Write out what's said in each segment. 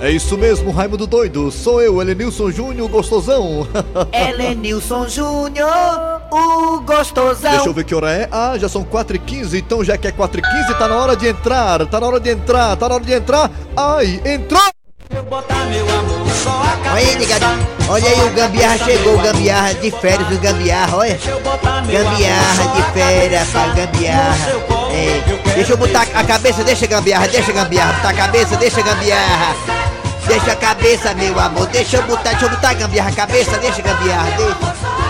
É isso mesmo, Raimundo Doido. Sou eu, Elenilson Júnior, gostosão. Elenilson Júnior, o gostosão. Deixa eu ver que hora é. Ah, já são 4h15, então já que é 4h15, tá na hora de entrar. Tá na hora de entrar, tá na hora de entrar. Ai, entrou! Olha aí, negado. Olha aí, o Gambiarra chegou, o Gambiarra de férias do Gambiarra, olha. Gambiarra de férias pra Gambiarra. É, deixa eu botar a cabeça, deixa Gambiarra, deixa Gambiarra, botar a cabeça, deixa Gambiarra. Deixa a cabeça, meu amor, deixa eu botar, deixa eu botar Gambiarra, a cabeça, deixa Gambiarra, deixa.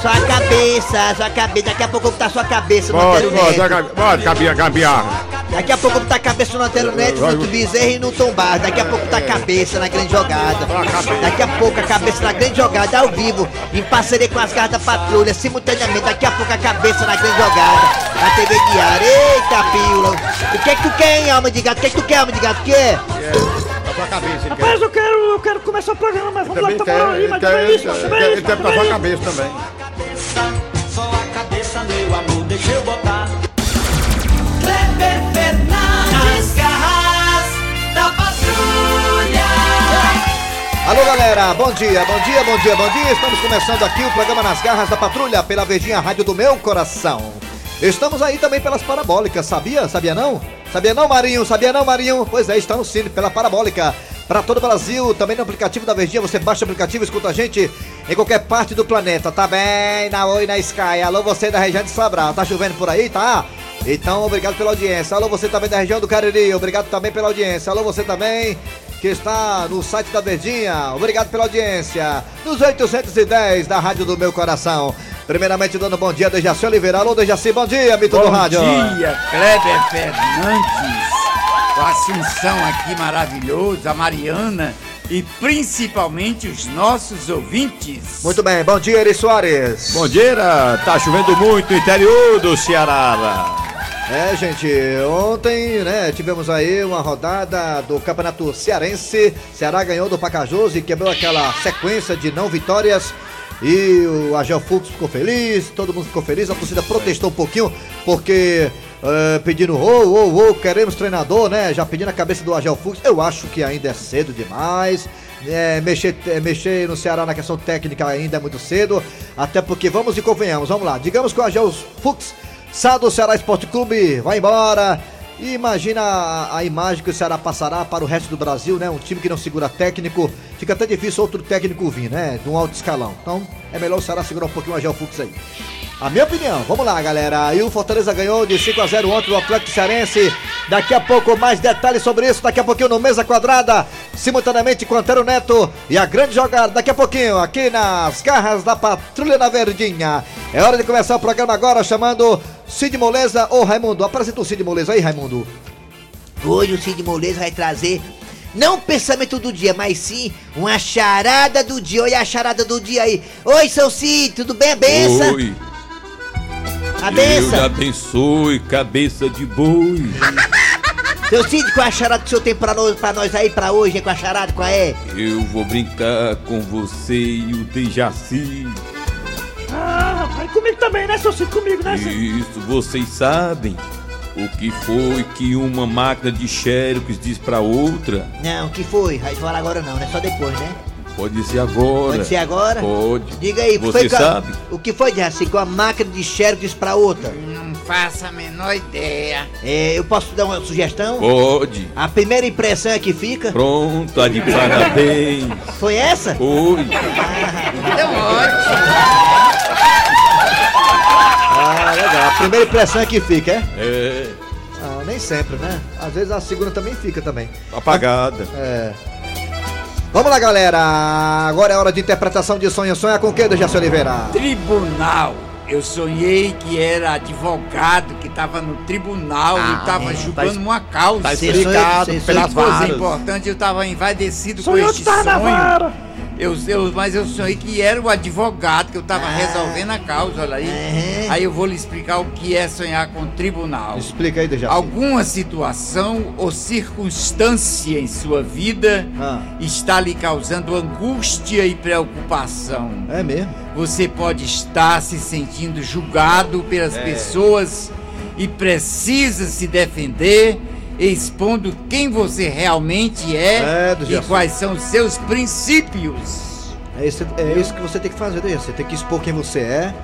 Só a cabeça, só a cabeça, daqui a pouco eu vou botar sua cabeça no Antero Neto. cabia, gambiarra. Daqui a pouco eu vou botar a cabeça no Antero Neto, no Bezerra e no Tom Bar. Daqui a pouco tá a cabeça na grande jogada. Daqui a pouco a cabeça na grande jogada, ao vivo, em parceria com as garras da patrulha, simultaneamente. Daqui a pouco a cabeça na grande jogada, na TV diária. Eita, pílula. O que é que tu quer, hein, alma de gato? O que é que tu quer, alma de gato? O que é? Sua cabeça, ele Mas eu quero, eu quero começar o programa, mas vamos lá, Também tá bom aí, ele mas é isso, ele ele isso, pra é sua cabeça também. Só a cabeça, meu amor, deixa eu botar. Kleber Fernandes, garras da patrulha. Alô galera, bom dia, bom dia, bom dia, bom dia. Estamos começando aqui o programa Nas Garras da Patrulha pela Verdinha Rádio do Meu Coração. Estamos aí também pelas parabólicas, sabia? Sabia não? Sabia não, Marinho? Sabia não, Marinho? Pois é, está no Cine pela parabólica. Para todo o Brasil, também no aplicativo da Verdinha, você baixa o aplicativo e escuta a gente em qualquer parte do planeta, tá bem? Na Oi, na Sky. Alô, você da região de Sobral, tá chovendo por aí, tá? Então, obrigado pela audiência. Alô, você também da região do Cariri, obrigado também pela audiência. Alô, você também que está no site da Verdinha, obrigado pela audiência. Nos 810 da Rádio do Meu Coração. Primeiramente, dando bom dia, Dejaci Oliveira. Alô, Dejaci, bom dia, mito do Bom rádio. dia, Kleber Fernandes. O Assunção aqui maravilhoso, a Mariana e principalmente os nossos ouvintes. Muito bem, bom dia, Eri Soares. Bom dia, tá chovendo muito no interior do Ceará. É, gente, ontem, né, tivemos aí uma rodada do Campeonato Cearense. Ceará ganhou do Pacajus e quebrou aquela sequência de não vitórias. E o Agel Fux ficou feliz, todo mundo ficou feliz, a torcida protestou um pouquinho, porque eh, pedindo, ô, ô, ô, queremos treinador, né? Já pedindo a cabeça do Agel Fux. Eu acho que ainda é cedo demais. É, mexer, é, mexer no Ceará na questão técnica ainda é muito cedo. Até porque, vamos e convenhamos, vamos lá. Digamos que o Agel Fux sai do Ceará Esporte Clube, vai embora. E imagina a, a imagem que o Ceará passará para o resto do Brasil, né? Um time que não segura técnico. Fica até difícil outro técnico vir, né? De um alto escalão. Então é melhor o Ceará segurar um pouquinho o Agel Fux aí. A minha opinião, vamos lá, galera. E o Fortaleza ganhou de 5 a 0 ontem do Atlético Cearense. Daqui a pouco mais detalhes sobre isso. Daqui a pouquinho no Mesa Quadrada, simultaneamente com Antero Neto e a grande jogada. Daqui a pouquinho aqui nas garras da Patrulha na Verdinha. É hora de começar o programa agora, chamando Cid Moleza ou Raimundo. Apresenta o Cid Moleza aí, Raimundo. Hoje o Cid Moleza vai trazer não o pensamento do dia, mas sim uma charada do dia. Olha a charada do dia aí. Oi, seu Cid, tudo bem? Benção? Oi, A Deus benção? abençoe, cabeça de boi. Seu Cid, qual é a charada que o senhor tem pra nós, pra nós aí pra hoje? É com a charada, qual é? Eu vou brincar com você e o Dejaci. Ah, rapaz, comigo também, né, seu Cid? Comigo, né, Cid? Isso, vocês sabem o que foi que uma máquina de xerox diz pra outra? Não, o que foi? Vai falar agora não, né? Só depois, né? Pode ser agora. Pode ser agora? Pode. Diga aí, Você foi a- sabe? O que foi, Jaci, com a máquina de xerox disse pra outra? Não faço a menor ideia. É, eu posso dar uma sugestão? Pode. A primeira impressão é que fica? Pronto, tá de parabéns. Foi essa? Oi. Então, ótimo. Ah, legal. A primeira impressão é que fica, é? É, Ah, nem sempre, né? Às vezes a segunda também fica também. apagada. É. Vamos lá, galera. Agora é hora de interpretação de sonho. Sonha com o que, Dejaci Oliveira? Tribunal. Eu sonhei que era advogado que estava no tribunal Ah, e estava é, julgando tá- uma causa. tá explicado pelas coisa varas. importante, eu estava envaidecido com Sonhou este tava na sonho. Eu, eu, mas eu sonhei que era o advogado que eu estava Ah. resolvendo a causa, olha aí. Uhum. Aí eu vou lhe explicar o que é sonhar com tribunal. Explica aí, Dejaci. Alguma situação ou circunstância em sua vida Ah. está lhe causando angústia e preocupação. É mesmo? Você pode estar se sentindo julgado pelas É. pessoas e precisa se defender expondo quem você realmente é, É, e Gerson. quais são os seus princípios. É isso, é isso que você tem que fazer, né? Você tem que expor quem você é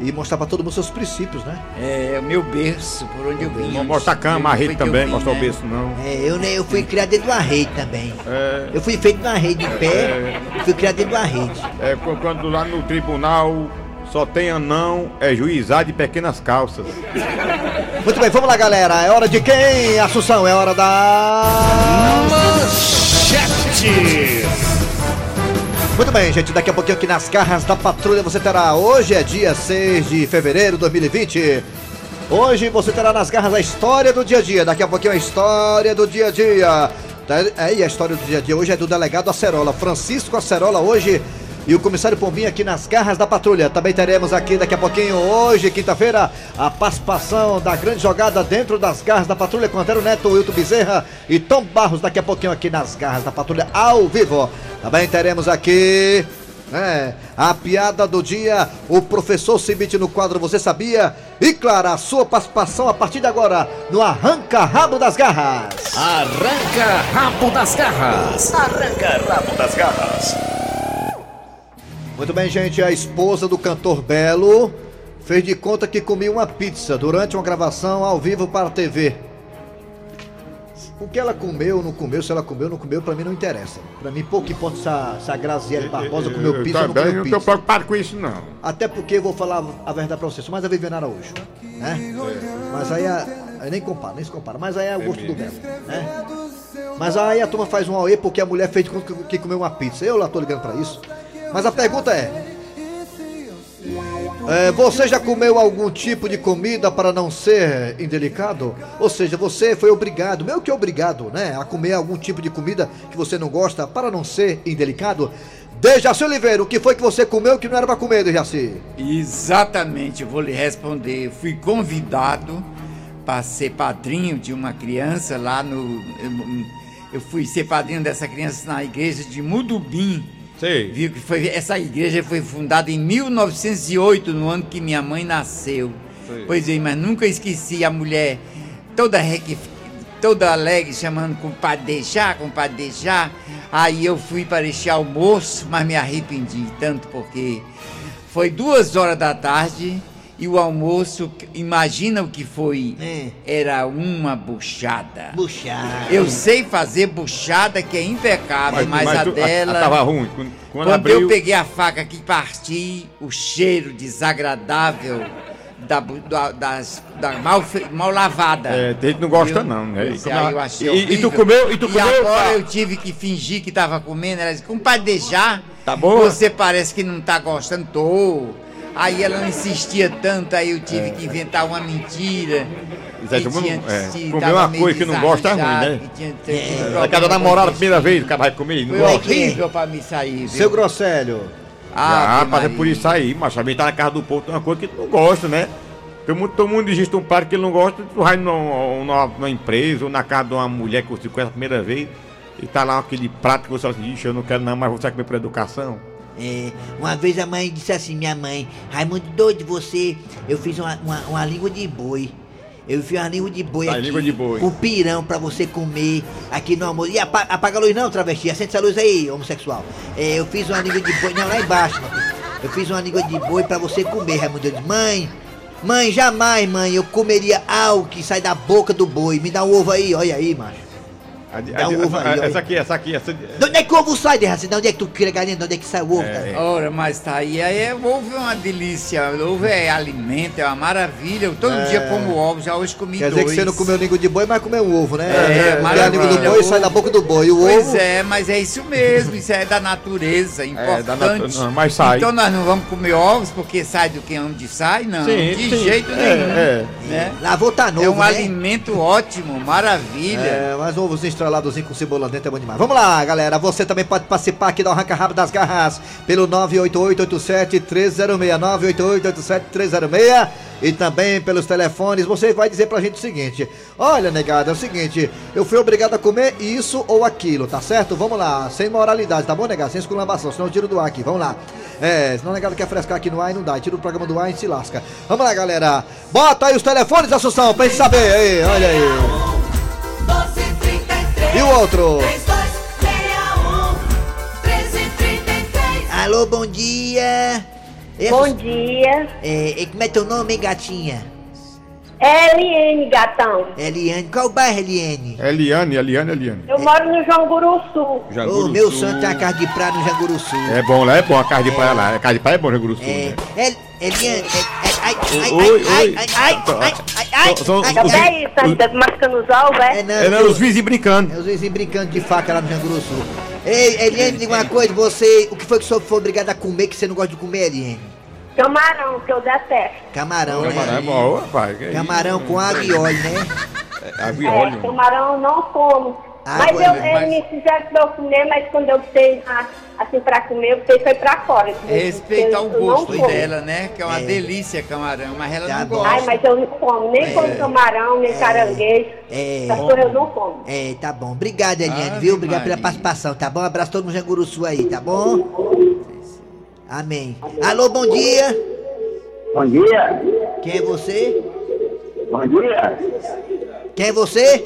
e mostrar pra todo mundo seus princípios, né? É o meu berço, por onde eu vim. Não mostra a cama, a Foi rede que eu também, vim, mostra o né? berço não. É, eu, né, eu fui criado dentro de uma rede também. É, Eu fui feito numa rede de pé, fui criado dentro de uma rede. é qu- quando lá no tribunal só tem anão, é juizado de pequenas calças. Muito bem, vamos lá, galera. É hora de quem? Assunção, é hora da. Muito bem, gente. Daqui a pouquinho aqui nas garras da patrulha você terá. Hoje é dia 6 de fevereiro de 2020. Hoje você terá nas garras a história do dia a dia. Daqui a pouquinho a história do dia a dia. Tá, É, e a história do dia a dia hoje é do delegado Acerola. Francisco Acerola hoje. E o comissário Pombinha aqui nas garras da patrulha. Também teremos aqui daqui a pouquinho, hoje, quinta-feira, a participação da grande jogada dentro das garras da patrulha com Antero Neto, Wilton Bezerra e Tom Barros. Daqui a pouquinho aqui nas garras da patrulha ao vivo. Também teremos aqui é, a piada do dia, o professor Cibite no quadro Você Sabia? E claro, a sua participação a partir de agora no Arranca Rabo das Garras. Arranca rabo das garras. Arranca rabo das garras. Muito bem, gente, a esposa do cantor Belo fez de conta que comia uma pizza durante uma gravação ao vivo para a TV. O que ela comeu, não comeu, se ela comeu, não comeu, pra mim não interessa. Pra mim pouco importa se a, se a Graziele Barbosa comeu pizza ou não também comeu não tô pizza. preocupado com isso não. Até porque eu vou falar a verdade pra você, sou mais a Viviane Araújo, né? Mas aí, a, aí nem compara, nem se compara, mas aí é o gosto do Belo, né? Mas aí a turma faz um auê porque a mulher fez de conta que- que comeu uma pizza. Eu lá tô ligando pra isso. Mas a pergunta é, é, você já comeu algum tipo de comida para não ser indelicado? Ou seja, você foi obrigado, meio que obrigado, né? A comer algum tipo de comida que você não gosta para não ser indelicado? Dejaci Oliveira, o que foi que você comeu que não era para comer, Dejaci? Exatamente, eu vou lhe responder. Eu fui convidado para ser padrinho de uma criança lá no. Eu, eu fui ser padrinho dessa criança na igreja de Mudubim. Sei. Viu que foi, essa igreja foi fundada em 1908, no ano que minha mãe nasceu. Sei. Pois é, mas nunca esqueci a mulher toda alegre, chamando compadre deixar, compadre deixar. Aí eu fui para este almoço, mas me arrependi tanto porque foi duas horas da tarde e o almoço, imagina o que foi, É. era uma buchada. Buchada. Eu sei fazer buchada que é impecável, mas, a tu- dela. tava ruim. Quando, quando Quando abriu, eu peguei a faca que parti, o cheiro desagradável da, da, das, da mal, mal lavada. É, tem gente que não gosta Viu? não, né? E como eu a- achei e- e tu comeu- e tu comeu, agora pá? eu tive que fingir que tava comendo. Ela disse, compadre, deixar. Tá boa? Você parece que não tá gostando. Tô. Aí ela não insistia tanto, aí eu tive que inventar uma mentira. Zé, que todo mundo- tinha- é, comer uma coisa que não gosta é ruim, né? tinha- É, cada namorada a isso. primeira vez, o cara vai comer não Foi gosta. horrível pra me sair, viu? Seu Grosselho. Ave Ah, mas é por isso aí, mas também tá na casa do povo, tem uma coisa que tu não gosta, né? Todo mundo, todo mundo existe um par que ele não gosta, tu vai numa, numa, numa empresa ou na casa de uma mulher que você conhece a primeira vez e tá lá aquele prato que você fala assim, ixi, eu não quero não, mas você vai comer por educação. É, uma vez a mãe disse assim, minha mãe, Raimundo doido, você, eu fiz uma, uma, uma língua de boi. Eu fiz uma língua de boi Ah, aqui. língua de boi. Com pirão pra você comer aqui no almoço. E apa- apaga a luz não, travesti. Acende essa luz aí, homossexual. É, eu fiz uma língua de boi. Não, lá embaixo. Eu fiz uma língua de boi pra você comer, Raimundo. Eu disse, mãe, mãe, jamais, mãe, eu comeria algo que sai da boca do boi. Me dá um ovo aí, olha aí, macho. A- Dá a- ovo aí, essa aqui, essa aqui, essa. De onde é que o ovo sai, Derraci? De onde é que tu cria galinha? De onde é que sai o ovo? É. Ora, mas tá aí, aí é, ovo é uma delícia, ovo é alimento, é uma maravilha. Eu todo É. dia como ovo, já hoje comi Quer dois. dizer que você não comeu língua de boi, mas comeu um ovo, né? É, a maravilha. língua do boi sai da boca do boi. O Pois ovo. é, mas é isso mesmo, isso é da natureza, importante. da natu- mas sai. Então nós não vamos comer ovos porque sai do que onde sai, não. Sim, de sim. jeito É, nenhum. é. Né? Lavou tá novo, É um né? alimento ótimo, maravilha. É, mas um estreladozinho com cebola dentro é bom demais. Vamos lá, galera. Você também pode participar aqui do Arranca Rabo das Garras pelo 988-87-306. 988-87-306. E também pelos telefones. Você vai dizer pra gente o seguinte: Olha, negada, é o seguinte. Eu fui obrigado a comer isso ou aquilo, tá certo? Vamos lá. Sem moralidade, tá bom, negada? Sem esculambação. Senão eu tiro do ar aqui. Vamos lá. É, senão o negado quer frescar aqui no ar e não dá. Tira o programa do ar e se lasca. Vamos lá, galera. Bota aí os telefones, Assunção, pra gente saber. Aí, olha aí. Você outro. 3261 1333 Alô, bom dia. Bom dia. É, e como é teu nome, hein, gatinha? Eliane Gatão. Eliane. Qual bairro, Eliane? Eliane, Eliane, Eliane. Eu moro no João Guruçu. Ô, meu santo tem a casa de praia no Janguruçu. É bom, lá é bom a carne de praia lá. A carne de praia é bom, do Sul. É, né? El, Eliane, é, é, ai, ai, Oi, ai, oi. ai, ai, ai, ai, ai, São- ai, ai, os- ai. Peraí, tá mascando os É, é? não, É, não, eu- os vizinhos brincando. É os vizinhos brincando de faca lá no Janguruçu. Ei, Eliane, diga uma coisa, você, o que foi que o senhor foi obrigado a comer que você não gosta de comer, Eliane? Camarão, que eu detesto. Camarão, Camarão é né? bom, rapaz. que Camarão com água e óleo, né? isso? Água e É, óleo. camarão eu não como. Ah, mas eu, eles mas- me fizeram pra eu comer, mas quando eu botei na- assim pra comer, eu botei foi pra fora. Respeitar Eu- o gosto dela, né? Que é uma É. delícia camarão, mas ela Tá não bom. gosta. Ai, mas eu não como, nem como camarão, nem caranguejo. É. Essas coisas eu não como. É, tá bom. Obrigado, Eliane, Ave viu? Obrigado pela Maria. participação, tá bom? Abraço todo mundo Janguruçu aí, tá bom? Amém. Alô, bom dia. Bom dia. Quem é você? Bom dia. Quem é você?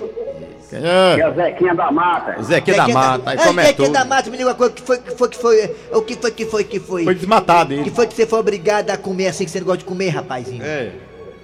Quem é? é o Zequinha da Mata. Zequinha da Mata. Aí Ai, come Zequinha da Mata, me diga uma coisa, o que foi que foi que foi? O que foi que foi que foi? Foi desmatado O que foi que você foi obrigado a comer assim que você não gosta de comer, rapazinho? É.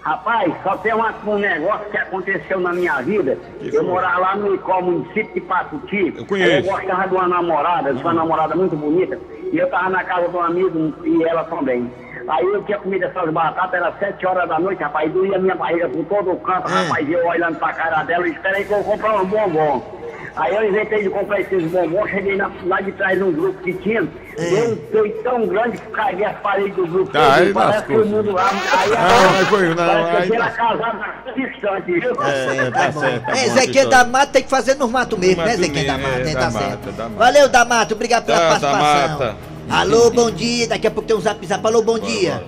Rapaz, só tem uma- um negócio que aconteceu na minha vida. Eu morava lá no Icó, município de Patuti. Eu conheço. Eu gostava de uma namorada, de uma namorada muito bonita. E eu tava na casa de um amigo e ela também. Aí eu tinha comido essas batatas, era sete horas da noite, rapaz, doía minha barriga por todo o canto, Ah. rapaz, eu olhando pra cara dela, espera aí que eu vou comprar um bombom. Aí eu inventei de comprar esses bombons, cheguei na- lá de trás num grupo que tinha, dei um peito tão grande que caguei as paredes do grupo. Tá, todo, aí parece lascou. que o mundo lá. Aí, Ah, mas foi, não, aí tá. casado distante, viu? É, tá certo. tá É, bom, Zequinha Vitória. da Mata tem que fazer nos mato mesmo, No né, mato Zequinha da mesmo, Mata, é, da Tá mata, certo. Valeu, da Mata, obrigado pela Tá, da participação. Alô, bom dia, daqui a pouco tem um zap zap. Alô, bom dia.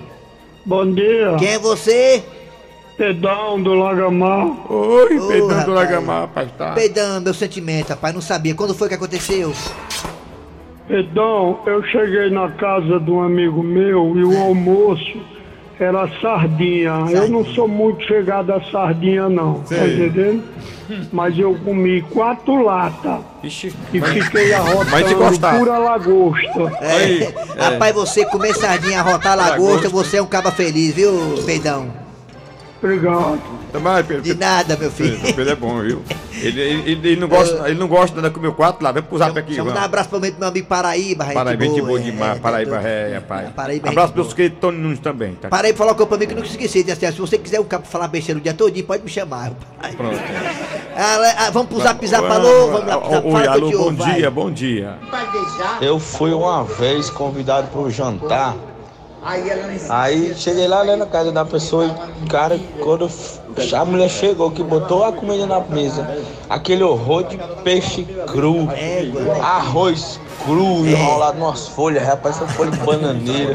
Bom dia. Quem é você? Pedão do Lagamar. Oi, Ô, Pedro do rapaz. Lagamar, rapaz, tá. Peidão, meu sentimento, rapaz, não sabia. Quando foi que aconteceu? Pedão, eu cheguei na casa de um amigo meu e o almoço era sardinha. Eu não sou muito chegado a sardinha, não. Tá Sei. entendendo? Mas eu comi quatro latas Ixi, e mas- fiquei arrotando Mas te gostava. pura lagosta. Aí, é. Rapaz, você comer sardinha, arrotar lagosta, você é um caba feliz, viu, Peidão? Obrigado. Pedro. De nada, meu filho. Pedro, Pedro é bom, viu? Ele, ele, ele- ele não gosta, ele não gosta de comer quatro lá. Vem pro zap aqui, Vamos dar um abraço pro meu meu amigo Paraíba, Paraíba, gente boa é, demais. é, Paraíba, tá é, rapaz. Paraíba, Abraço boa. queridos Tony Nunes também, tá? Paraíba falou com pra mim que nunca esqueci. Disse assim, se você quiser um cabo falar besteira o dia todo, pode me chamar. Pronto. Ah, vamos pro zap zap, alô, vamos lá pro zap, Oi, eu alô, bom dia, bom dia. Eu fui uma vez convidado para um jantar. Aí cheguei lá né, na casa da pessoa e, cara, quando a mulher chegou que botou a comida na mesa, aquele horror de peixe cru, arroz cru enrolado nas folhas, rapaz, essa folha de bananeira.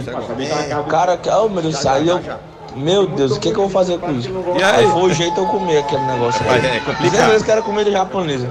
Cara, que- oh meu Deus, aí eu. Meu Deus, o que, que eu vou fazer com isso? E aí? foi o jeito de eu comer aquele negócio. Mas é complicado. Às vezes que era comida japonesa.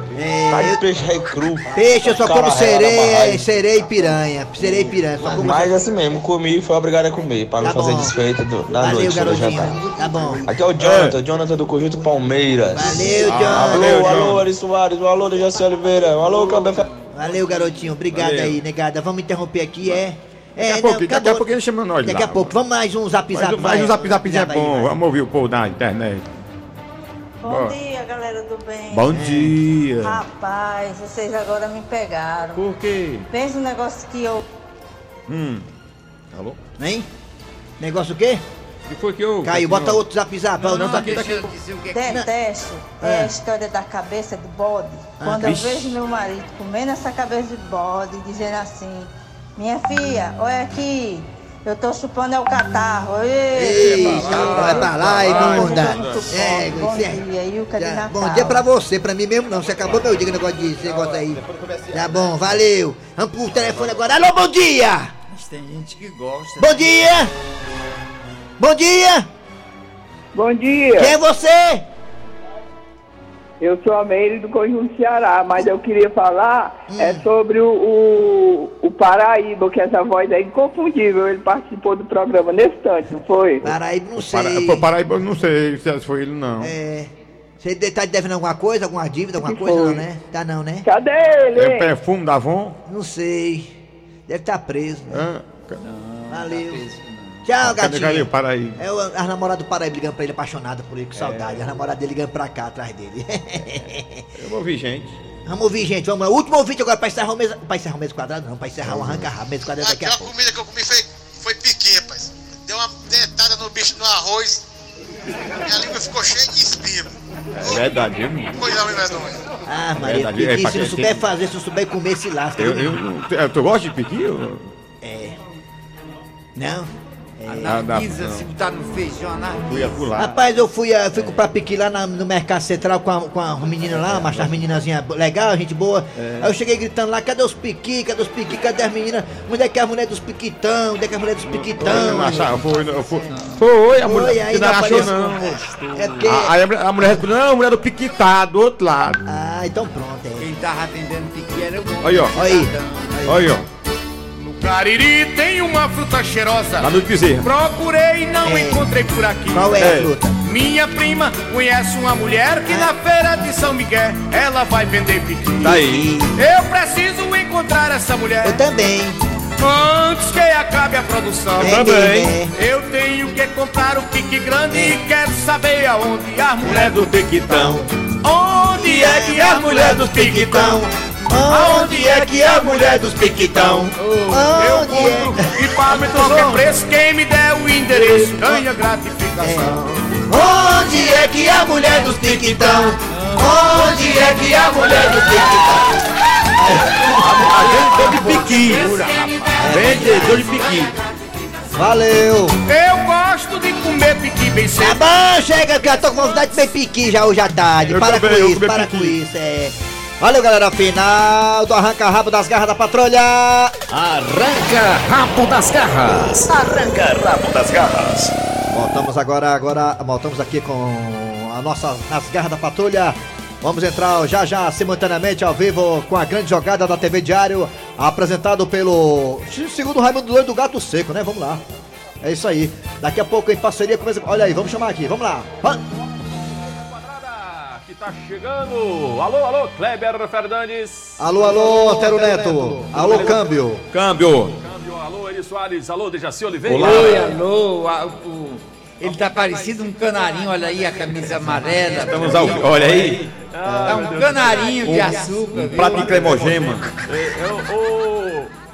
Cara de peixe rei cru. Peixe, eu só como sereia, sereia e piranha. Sereia e piranha, só como Mas assim mesmo, comi e fui obrigado a comer, para não Tá fazer bom. desfeito do, da Valeu, noite garotinho. jantar. Tá bom. Aqui é o Jonathan, Jonathan do Conjunto Palmeiras. Valeu, Alô, Jonathan. alô, Ari Soares, alô, Jaci Oliveira, alô, Fe- Valeu, garotinho. Obrigado Valeu. aí, negada. Vamos interromper aqui, é? É, Daqui a pouco, daqui a acabou. pouco ele chama nós Daqui lá. a pouco. Vamos mais um zap Mais, zap. mais vai. um zap zapzinho é bom. Vamos ouvir o povo da internet. Bom Bom. dia, galera do bem. Bom dia. Rapaz, vocês agora me pegaram. Por quê? Pensa um negócio que eu. Hum. Alô? Hein? Negócio o quê? O que foi que eu. Caiu, bota outro zap zap. Não, Não, não, tá aqui, tá aqui. eu é. Detesto é a história da cabeça de bode. Ah, Quando eu vixe. vejo meu marido comendo essa cabeça de bode, dizendo assim: Minha filha, olha aqui, eu tô chupando é o catarro. Ei, Ei, vai pra lá, imunda. É, É, bom você- dia, Ilka de Natal. Bom dia pra você, pra mim mesmo não. Você acabou meu dia com o negócio de esse negócio aí. Tá bom, valeu. Vamos pro telefone agora. Alô, bom dia! Mas tem gente que gosta. Bom dia! Bom dia! Bom dia. Quem é você? Eu sou a Meire do Conjunto Ceará, mas eu queria falar Hum. é sobre o, o, o Paraíba, que essa voz é inconfundível. Ele participou do programa nesse tanto, não foi? Paraíba, não Para, sei. pô, Paraíba, eu não sei se foi ele, não. É. Você de- tá devendo alguma coisa, alguma dívida, alguma Que coisa, não, né? Tá não, né? Cadê ele? É o perfume da Avon? Não sei. Deve estar preso, né? Hã? Valeu. Tchau, Cadê, gatinho. cadê? É o, as namoradas do Paraíba ligando pra ele, apaixonada por ele, com saudade. As namoradas dele ligando pra cá, atrás dele. Eu vou ouvir gente. vamos ouvir, gente. Vamos lá. Último ouvinte agora pra encerrar o mês. Pra encerrar o mês quadrado, não. Pra encerrar o arranca-rabo. Mês quadrado A daqui a pior pouco. comida que eu comi foi, foi piqui, rapaz. Deu uma dentada no bicho no arroz. Minha língua ficou cheia de espinho. É verdade, viu? Coisa ruim, medonha. Ah, Maria, é, piqui, pra se não souber fazer, se não souber comer, se lasca. Eu, viu? eu, não- eu- tu gosta de piqui? Eu- É. Não? Pizza, não. se botar no feijão, na Eu ia pular. Rapaz, eu fui, eh, fui comprar piqui lá na- no Mercado Central com a, com a menina lá, mas as meninazinhas legal, gente boa. É. Aí eu cheguei gritando lá, cadê os piqui, cadê os piqui, cadê as meninas? Onde é que é a mulher dos piquitão? Onde é que é a mulher dos piquitão? Não acharam, foi, não, foi, foi, a Foi, mulher aí que não não achou não. É porque... A- Aí a, mulher- a mulher respondeu, não, a mulher do piquitá, do outro lado. Ah, então pronto, é. Quem tava vendendo piqui era o homem. Aí, ó. Aí. Olha, ó. Cariri tem uma fruta cheirosa. Lá no Bezerra. Procurei e não É. encontrei por aqui. Qual é, É. a fruta? Minha prima conhece uma mulher que na feira de São Miguel ela vai vender piqui. Tá aí. Eu preciso encontrar essa mulher Eu também. antes que acabe a produção. É, também. né? Eu tenho que comprar um pique grande e quero saber aonde a mulher do piquitão. Onde é que a mulher dos piquitão? Aonde é que a mulher dos piquitão? Eu é? compro e pago em qualquer preço. Quem me der o endereço ganha gratificação. Onde é que é a mulher dos piquitão? Onde é que é a mulher dos piquitão? Vendedor de piqui. Vendedor de piqui. Valeu! Eu gosto de comer piqui bem Tá cedo. bom, chega, que eu tô com vontade de comer piqui já hoje à tarde. Eu para também, com isso, para piqui. com isso, é. Valeu, galera. Final do Arranca-Rabo das Garras da Patrulha. Arranca rabo das garras. Arranca rabo das garras. Voltamos agora, agora voltamos aqui com a nossa nas garras da patrulha. Vamos entrar já já simultaneamente ao vivo com a grande jogada da TV Diário, apresentado pelo segundo Raimundo Doido do Gato Seco, né? Vamos lá. É isso aí. Daqui a pouco em parceria com Olha aí, vamos chamar aqui. Vamos lá. Va- que tá chegando. Alô, alô, Kleber Fernandes. Alô, alô, Antero Neto. Alô, câmbio. Câmbio. Câmbio, alô, Eri Soares. Alô, Dejaci Oliveira. Oi, alô, a- o- ele tá parecido um canarinho, olha aí a camisa amarela. Estamos ao Olha aí. Tá um canarinho de Um- açúcar. Um viu? prato de cremogema.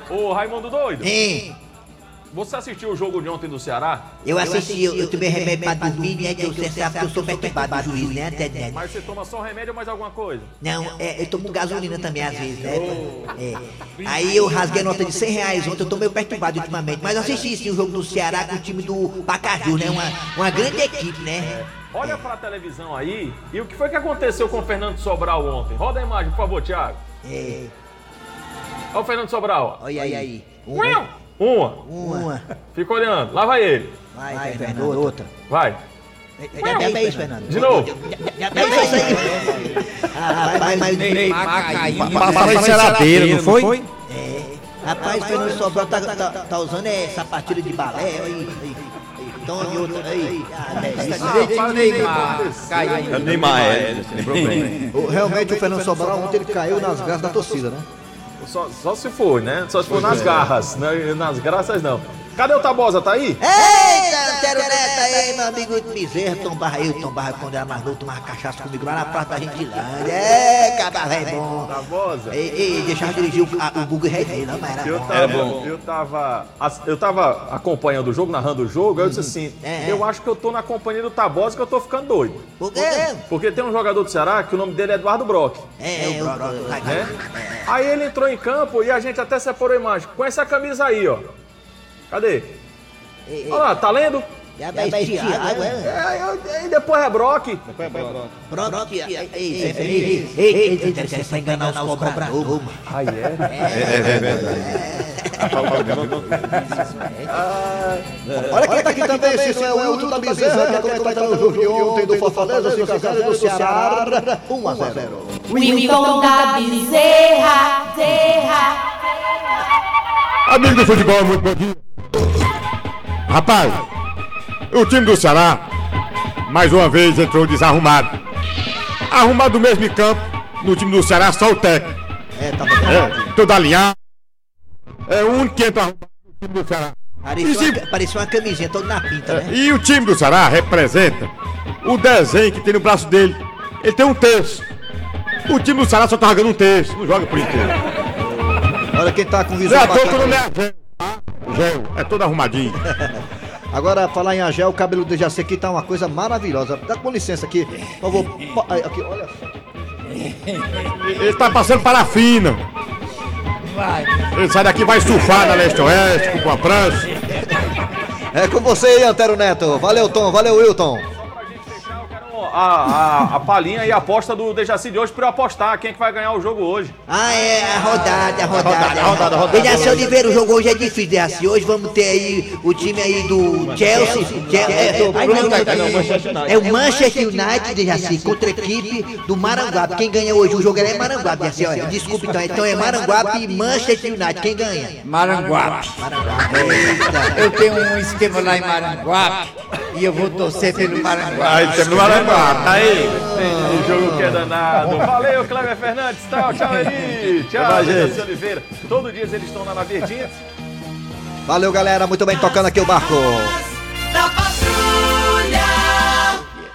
Ô, ô, ô, Raimundo Doido. Hein? Você assistiu o jogo de ontem do Ceará? Eu assisti, eu, eu tomei remédio pra dormir, né? Que você sabe que eu sou perturbado do juiz, né, Ted Neto? Mas você toma só remédio ou mais alguma coisa? Não, é, eu tomo gasolina também às vezes, né? É. Aí eu rasguei a nota de 100 reais ontem, eu tô meio perturbado ultimamente. Mas eu assisti sim o jogo do Ceará com o time do Pacaju, né? Uma, uma grande equipe, né? Olha pra televisão aí. E o que foi que aconteceu com o Fernando Sobral ontem? Roda a imagem, por favor, Thiago. É. Olha o Fernando Sobral. Olha aí, aí. Um, Uma. Uma. Fica olhando. Lá vai ele. Vai, Fernando, outra. Vai. Já é isso, Fernando. De novo. Já é isso aí. Ah, rapaz, mas... Neymar caiu. Em geladeira, não foi? É. Rapaz, o Fernando Sobral tá, tá, tá usando é, sapatilha de balé. Aí. Tome outra aí. Ah, é, o Neymar caiu. É o Neymar, é. Você lembrou bem. O- Realmente o Fernando Sobral ontem ele caiu nas graças da torcida, né? Só, só se for, né? Só se for nas garras. né? Nas graças não. Cadê o Tabosa? Tá aí? Eita, Antero Neto aí, meu amigo Bezerra, Tom Barra, eu, Tom Barra, quando era mais novo, tomava cachaça comigo lá na Praça da Gentilândia. É, cabra velho bom. Tabosa? Ei, ei, deixava dirigir o, a, o Google Red, não, mas era Eu bom. tava, eu tava, eu tava acompanhando o jogo, narrando o jogo, aí eu disse assim, É, é. eu acho que eu tô na companhia do Tabosa que eu tô ficando doido. Por quê? Porque tem um jogador do Ceará que o nome dele é Eduardo Brock. É, é, o Brock. né? Aí ele entrou em campo e a gente até separou a imagem. Com essa camisa aí, ó. Cadê? Olha lá, tá lendo? Já vai ué. É, e depois é Brock. Pronto, ei, ei, ei, ei, ei, ei, ei, pra enganar os cobradores. Ah, é? É verdade. Olha quem tá aqui também, se não é o Hilton da Bezerra, que é conectado no jogo de ontem do Fortaleza, 5 a 0 do Ceará, 1 a 0. Wilton da Bezerra, Bezerra. Amigo do futebol, muito bom dia. Rapaz, o time do Ceará, mais uma vez, entrou desarrumado. arrumado o mesmo em campo, no time do Ceará, só o técnico. É, tava É, todo alinhado. É o único que entra arrumado no time do Ceará. Parecia, se- uma, parecia uma camisinha toda na pinta, né? E o time do Ceará representa o desenho que tem no braço dele. Ele tem um terço. O time do Ceará só tá jogando um terço, não joga por inteiro. Olha quem tá com visão à toa que o Gel, é todo arrumadinho. Agora, falar em Agel, o cabelo do Jaci aqui tá uma coisa maravilhosa. Dá com licença aqui, por favor. Aqui, olha só. Ele tá passando parafina. Vai. Ele sai daqui e vai surfar na leste-oeste com a prancha. É com você aí, Antero Neto. Valeu, Tom. Valeu, Wilton. A, a, a palhinha e a aposta do Dejaci de hoje pra eu apostar quem é que vai ganhar o jogo hoje. Ah, é, a rodada, a rodada. rodada, a rodada, a rodada. Dejaci Oliveira, o jogo hoje é difícil, Dejaci. Hoje vamos ter aí o time aí do Chelsea. Chel- é, é o Manchester United, Dejaci, contra a equipe do Maranguape. Quem ganha hoje? O jogo é Maranguape, Dejaci. olha. Desculpa, então. Então é Maranguape e Manchester United. Quem ganha? Maranguape. Eu tenho um esquema lá em Maranguape e eu vou torcer pelo Maranguape. Aí, temos no Maranguape, tá aí. O jogo que é danado. Valeu, Cleber Fernandes. Tchau, tchau, Eli. Tchau, gente. Oliveira. Todo dia eles estão lá na Verdinha. Valeu, galera. Muito bem, tocando aqui o barco.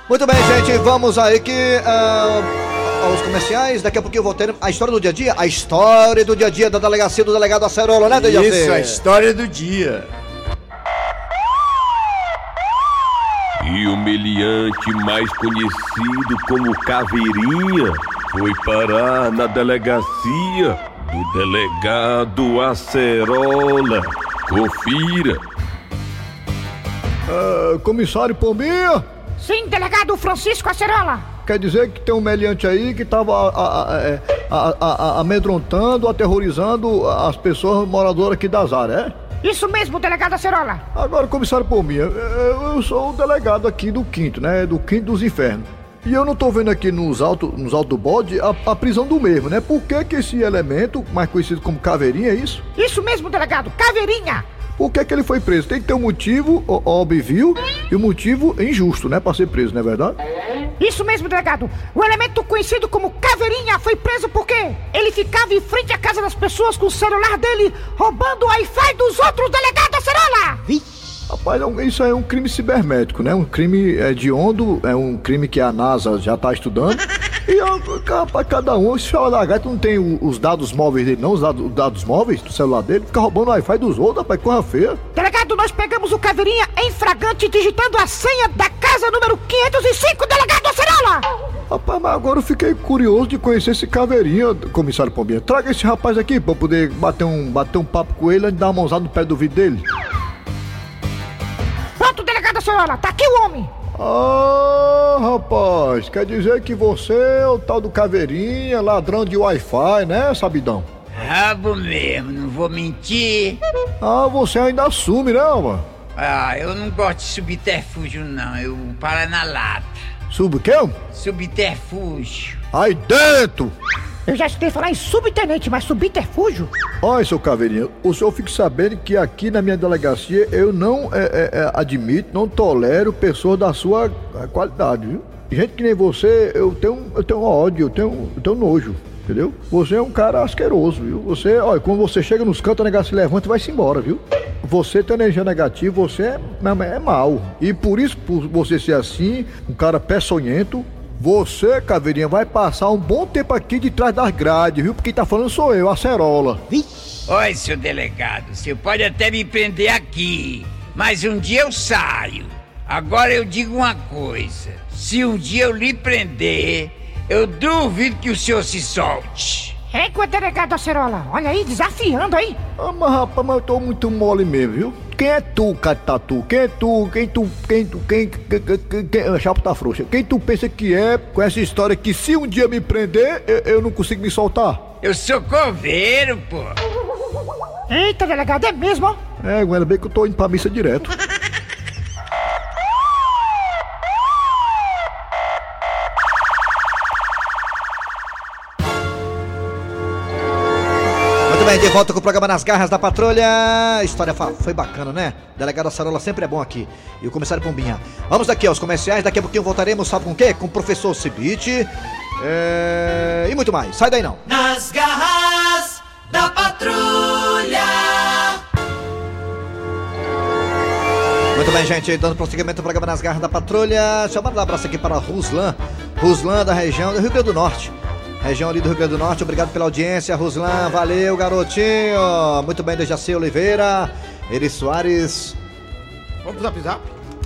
Muito bem, gente. Vamos aí que. ah, aos comerciais. Daqui a pouquinho eu vou ter a história do dia a dia. A história do dia a dia da delegacia do delegado Acerola, né, Dejaci? Isso, a história do dia. E o meliante mais conhecido como Caveirinha foi parar na delegacia do delegado Acerola. Confira. Ah, comissário Pombinha, Sim, delegado Francisco Acerola. quer dizer que tem um meliante aí que tava a- a- a- é, a- a- a- amedrontando, aterrorizando as pessoas moradoras aqui das áreas, é? Isso mesmo, delegado Acerola. Agora, comissário Pombinha, eu eu sou o delegado aqui do quinto, né? Do quinto dos infernos. E eu não tô vendo aqui nos altos nos alto do bode a, a prisão do mesmo, né? Por que que esse elemento, mais conhecido como caveirinha, é isso? Isso mesmo, delegado. Caveirinha. Por que que ele foi preso? Tem que ter um motivo óbvio e um motivo injusto, né? Pra ser preso, não é verdade? Isso mesmo, delegado. O elemento conhecido como Caveirinha foi preso porque ele ficava em frente à casa das pessoas com o celular dele roubando o Wi-Fi dos outros, delegado Acerola. Rapaz, é isso é um crime cibernético, né? Um crime é, de ondo, é um crime que a NASA já tá estudando. E ó, rapaz, cada um, se o lagarto não tem os dados móveis dele, não, os dados, os dados móveis do celular dele, fica roubando o Wi-Fi dos outros, rapaz, corra feia. Delegado, nós pegamos o Caveirinha em fragante digitando a senha da casa número 505, delegado Acerola. Rapaz, mas agora eu fiquei curioso de conhecer esse caveirinha, comissário Pombinha. Traga esse rapaz aqui pra eu poder bater um, bater um papo com ele antes de dar uma mãozada no pé do vidro dele. Pronto, delegado Acerola. Tá aqui o homem. Ah, rapaz, quer dizer que você é o tal do caveirinha, ladrão de Wi-Fi, né, sabidão? Rabo mesmo, não vou mentir. Ah, você ainda assume, né, mano? Ah, eu não gosto de subterfúgio, não. Eu paro na lata. Sub o quê? Subterfúgio. Aí dentro! Eu já escutei falar em subtenente, mas subterfúgio? Olha, seu caveirinha, o senhor fique sabendo que aqui na minha delegacia eu não é, é, é, admito, não tolero pessoas da sua é, qualidade, viu? Gente que nem você, eu tenho, eu tenho ódio, eu tenho, eu tenho nojo, entendeu? Você é um cara asqueroso, viu? Você, olha, quando você chega nos cantos, o negócio se levanta e vai-se embora, viu? Você tem energia negativa, você é, é mal. E por isso, por você ser assim, um cara peçonhento, você, caveirinha, vai passar um bom tempo aqui de trás das grades, viu? Porque quem tá falando sou eu, a Cerola. Oi, seu delegado, você pode até me prender aqui, mas um dia eu saio. Agora eu digo uma coisa: se um dia eu lhe prender, eu duvido que o senhor se solte. Égua, delegado Acerola. Olha aí, desafiando aí. Ah, mas rapaz, mas eu tô muito mole mesmo, viu? Quem é tu, Catatu? Quem é tu? Quem tu? Quem tu? Quem? quem, quem, quem, quem a chapa tá frouxa. Quem tu pensa que é com essa história que se um dia me prender, eu, eu não consigo me soltar? Eu sou coveiro, pô. Eita, delegado, é mesmo, ó. É, ainda bem que eu tô indo pra missa direto. Muito bem, de volta com o programa Nas Garras da Patrulha. A história foi bacana, né? Delegado Sarola sempre é bom aqui. E o comissário Pombinha. Vamos daqui aos comerciais. Daqui a pouquinho voltaremos, sabe com o quê? Com o professor Cibite. é, e muito mais. Sai daí não. Nas garras da patrulha. Muito bem, gente, dando prosseguimento ao programa Nas Garras da Patrulha. Chamando um abraço aqui para Ruslan, Ruslan da região do Rio Grande do Norte. Região ali do Rio Grande do Norte, obrigado pela audiência, Ruslan, valeu, garotinho. Muito bem, Dejaci Oliveira, Eri Soares. Vamos pro zap zap?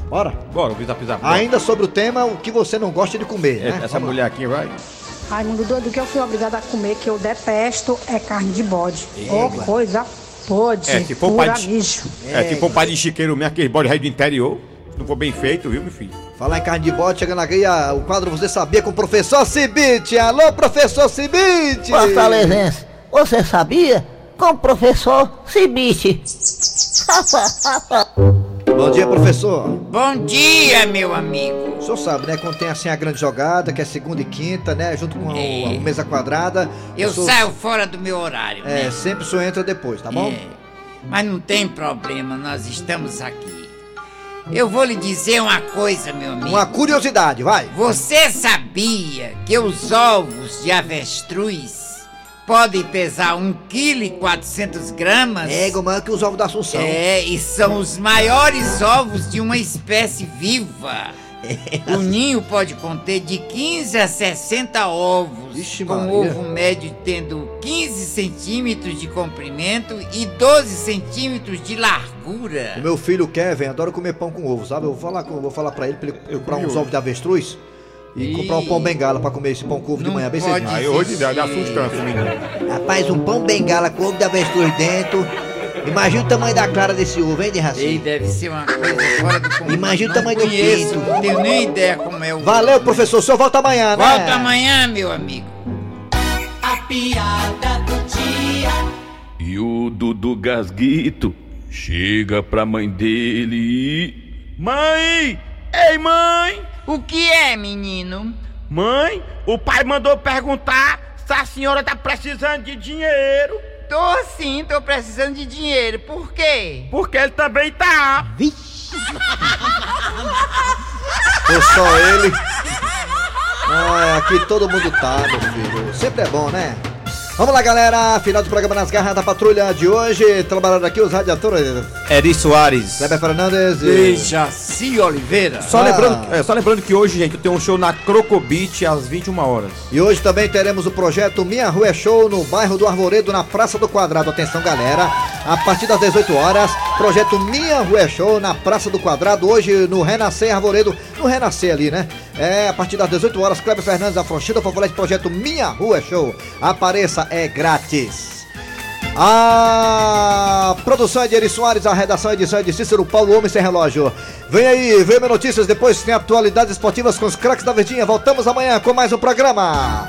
Bora. Bora, pro zap zap. Ainda sobre o tema, o que você não gosta de comer, né? Essa Vamos lá. mulher aqui vai. Raimundo doido, o que eu fui obrigada a comer, que eu detesto, é carne de bode. Ô, Égua. coisa pode. É, se for pura de, é, se for pai de chiqueiro mesmo, aquele bode rei do interior, não for bem feito, viu, meu filho? Falar em carne de bode, chegando aqui a- o quadro Você Sabia com o professor Cibite. Alô, professor Cibite! Fortalezense, você sabia? Com o professor Cibite. Bom dia, professor. Bom dia, meu amigo. O senhor sabe, né? Quando tem assim a grande jogada, que é segunda e quinta, né? Junto com a, a mesa quadrada. Eu senhor- saio fora do meu horário, É, né? sempre o senhor entra depois, tá bom? É, Mas não tem problema, nós estamos aqui. Eu vou lhe dizer uma coisa, meu amigo. Uma curiosidade, vai. Você sabia que os ovos de avestruz podem pesar 1 kg gramas? É, maior que os ovos da Assunção. É, e são os maiores ovos de uma espécie viva. O ninho pode conter de 15 a 60 ovos, com Maria. o ovo médio tendo 15 centímetros de comprimento e 12 centímetros de largura. O meu filho Kevin adora comer pão com ovo, sabe? Eu vou falar, com, vou falar pra ele pra ele comprar comi uns hoje. ovos de avestruz e comprar um pão bengala pra comer esse pão com ovo de manhã, bem pode cedinho. Aí hoje dá, dá sustância, menino. Rapaz, um pão bengala com ovo de avestruz dentro. Imagina o tamanho da clara desse ovo, hein, de Ei, racinho? deve ser uma coisa fora do comum. Imagina o tamanho do pinto. Não tenho nem ideia como é o. Valeu, professor. O senhor volta amanhã, né? Volta amanhã, meu amigo. A piada do dia. E o Dudu Gasguito chega pra mãe dele e. Mãe! Ei, mãe! O que é, menino? Mãe, o pai mandou perguntar se a senhora tá precisando de dinheiro. Tô sim, tô precisando de dinheiro. Por quê? Porque ele também tá. Foi só ele. Ah, aqui todo mundo tá, meu filho. Sempre é bom, né? Vamos lá, galera. Final do programa nas garras da patrulha de hoje. Trabalhando aqui os radiadores. Eri Soares. Kleber Fernandes E Jaci Oliveira. Só, Ah. lembrando, é, só lembrando que hoje, gente, eu tenho um show na Crocobit às 21 horas. E hoje também teremos o projeto Minha Rua é Show no bairro do Arvoredo, na Praça do Quadrado. Atenção, galera. A partir das 18 horas, projeto Minha Rua é Show na Praça do Quadrado. Hoje no Renascer Arvoredo. No Renascer ali, né? É, a partir das 18 horas, Kleber Fernandes, a Fronchida, Fofolete, projeto Minha Rua é Show. Apareça, é grátis. A produção é de Eri Soares, a redação é de Cícero Paulo Homem Sem Relógio. Vem aí, vem notícias, depois tem atualidades esportivas com os craques da Verdinha. Voltamos amanhã com mais um programa.